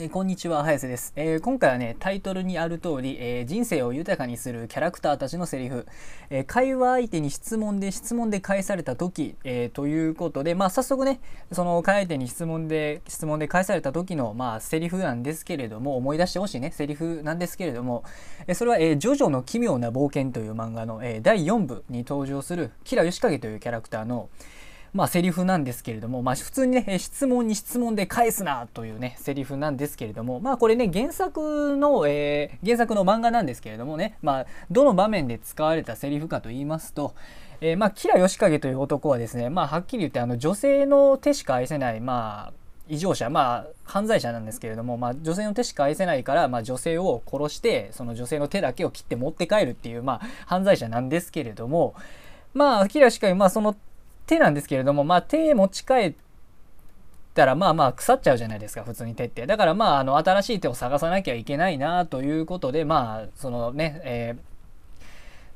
えー、こんにちは、早瀬です、えー、今回はね、タイトルにある通り、えー、人生を豊かにするキャラクターたちのセリフ、え会話相手に質問で質問で返された時、えということで、まあ、早速ね、その会相手に質問で質問で返された時の、まあ、セリフなんですけれども、思い出してほしいね、セリフなんですけれども、えそれは、えジョジョの奇妙な冒険という漫画の、え第4部に登場する、キラヨシカゲというキャラクターの、まあ、セリフなんですけれども、まあ、普通にね、質問に質問で返すなというね、セリフなんですけれども、まあ、これね、原作の、えー、原作の漫画なんですけれどもね、まあ、どの場面で使われたセリフかと言いますと、えー、まあ、キラヨシカゲという男はですね、まあ、はっきり言って、あの、女性の手しか愛せない、まあ、異常者、まあ、犯罪者なんですけれども、まあ、女性の手しか愛せないから、まあ、女性を殺して、その女性の手だけを切って持って帰るっていう、まあ、犯罪者なんですけれども、まあ、キラヨシカゲ、まあ、その手なんですけれども、まあ、手持ち帰ったらまあまあ腐っちゃうじゃないですか普通に手って。だからまああの新しい手を探さなきゃいけないなということでまあそのね、えー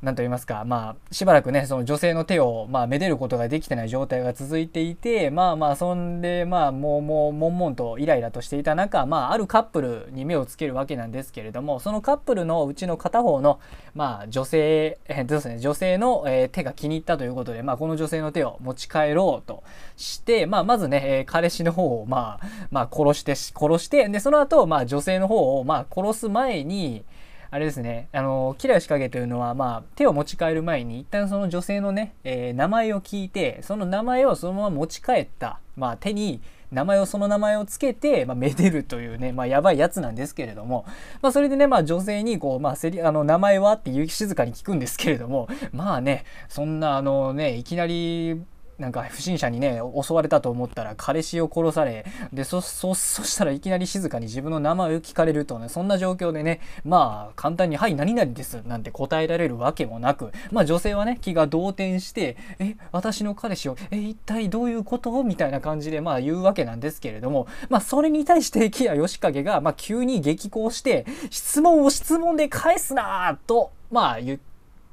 何と言いますか、まあ、しばらくね、その女性の手を、まあ、めでることができてない状態が続いていて、まあまあ、そんで、まあ、もう、もう、悶々とイライラとしていた中、まあ、あるカップルに目をつけるわけなんですけれども、そのカップルのうちの片方の、まあ、女性、えー、ですね、女性の、えー、手が気に入ったということで、まあ、この女性の手を持ち帰ろうとして、まあ、まずね、えー、彼氏の方を、まあ、まあ、殺して、殺して、で、その後、まあ、女性の方を、まあ、殺す前に、あれですね、あの、キラヨシカゲというのは、まあ、手を持ち帰る前に、一旦その女性のね、えー、名前を聞いて、その名前をそのまま持ち帰った、まあ、手に、名前をその名前をつけて、まあ、めでるというね、まあ、やばいやつなんですけれども、まあ、それでね、まあ、女性にこう、まあ、せりあの名前はっていう静かに聞くんですけれどもまあねそんなあのねいきなりなんか不審者にね襲われたと思ったら彼氏を殺されでそそそしたらいきなり静かに自分の名前を聞かれるとねそんな状況でねまあ簡単に「はい何々です」なんて答えられるわけもなくまあ女性はね気が動転して「え私の彼氏をえ一体どういうこと?」みたいな感じでまあ言うわけなんですけれどもまあそれに対して木谷義景がまあ急に激高して質問を質問で返すなとまあ言っ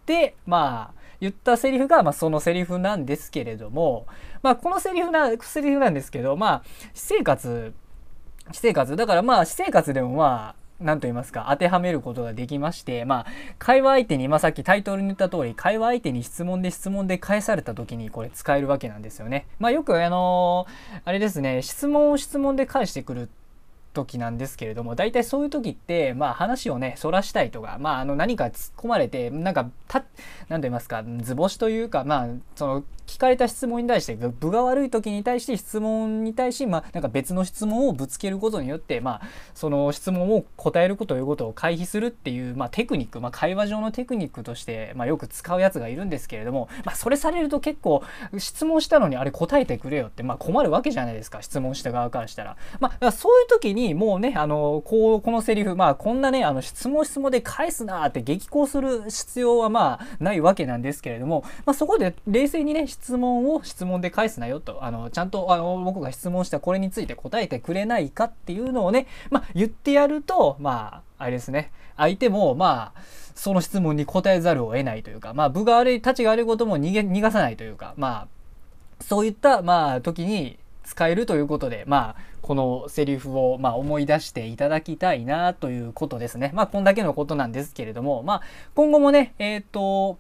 てまあ言ったセリフが、まあ、そのセリフなんですけれども、まあ、このセリフな、セリフなんですけど、まあ、私生活、私生活、だからまあ、私生活でもまあ、何と言いますか、当てはめることができまして、まあ、会話相手に、まあ、さっきタイトルに言った通り、会話相手に質問で質問で返された時にこれ使えるわけなんですよね。まあ、よくあのー、あれですね、質問を質問で返してくる時なんですけれども大体そういう時ってまあ話をねそらしたいとかまああの何か突っ込まれてなんかた何と言いますか図星というかまあその聞かれた質問に対して分が悪い時に対して質問に対しまあなんか別の質問をぶつけることによってまあその質問を答えることということを回避するっていうまあテクニックまあ会話上のテクニックとしてまあよく使うやつがいるんですけれどもまあそれされると結構質問したのにあれ答えてくれよってまあ困るわけじゃないですか質問した側からしたら。まあそういう時ににもうね、あの、こう、このセリフ、まあ、こんなね、あの、質問質問で返すなって激高する必要はまあ、ないわけなんですけれども、まあ、そこで冷静にね、質問を質問で返すなよと、あの、ちゃんと、あの、僕が質問したこれについて答えてくれないかっていうのをね、まあ、言ってやると、まあ、あれですね、相手も、まあ、その質問に答えざるを得ないというか、まあ、部が悪い、立ちが悪いことも逃げ、逃がさないというか、まあ、そういった、まあ、時に、使えるということで、まあ、このセリフを、まあ、思い出していただきたいなということですね。まあ、こんだけのことなんですけれども、まあ、今後もね、えっ、ー、と、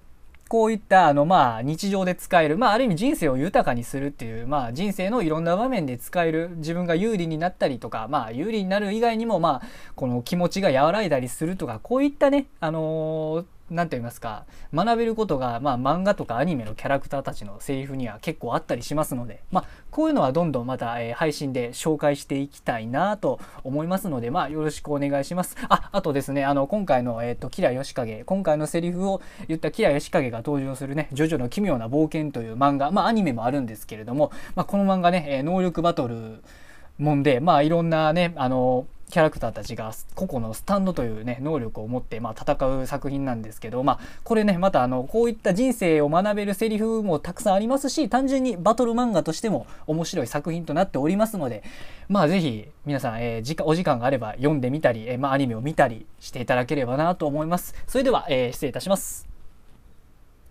こういったあのまあ日常で使える、まあ、ある意味人生を豊かにするっていう、まあ、人生のいろんな場面で使える自分が有利になったりとか、まあ、有利になる以外にも、まあ、この気持ちが和らいだりするとかこういったね、あのー何て言いますか学べることが、まあ、漫画とかアニメのキャラクターたちのセリフには結構あったりしますので、まあ、こういうのはどんどんまた、えー、配信で紹介していきたいなと思いますので、まあ、よろしくお願いします。あ、あとですね、あの、今回の、えっ、ー、と、キラヨシカゲ、今回のセリフを言ったキラヨシカゲが登場するね、ジョジョの奇妙な冒険という漫画、まあ、アニメもあるんですけれども、まあ、この漫画ね、え、能力バトルもんで、まあ、いろんなね、あの、キャラクターたちが個々のスタンドというね能力を持って、まあ、戦う作品なんですけど、まあ、これねまたあのこういった人生を学べるセリフもたくさんありますし単純にバトル漫画としても面白い作品となっておりますのでまあ是非皆さん、えー、お時間があれば読んでみたり、えー、まあ、アニメを見たりしていただければなと思います。それでは、えー、失礼いたします。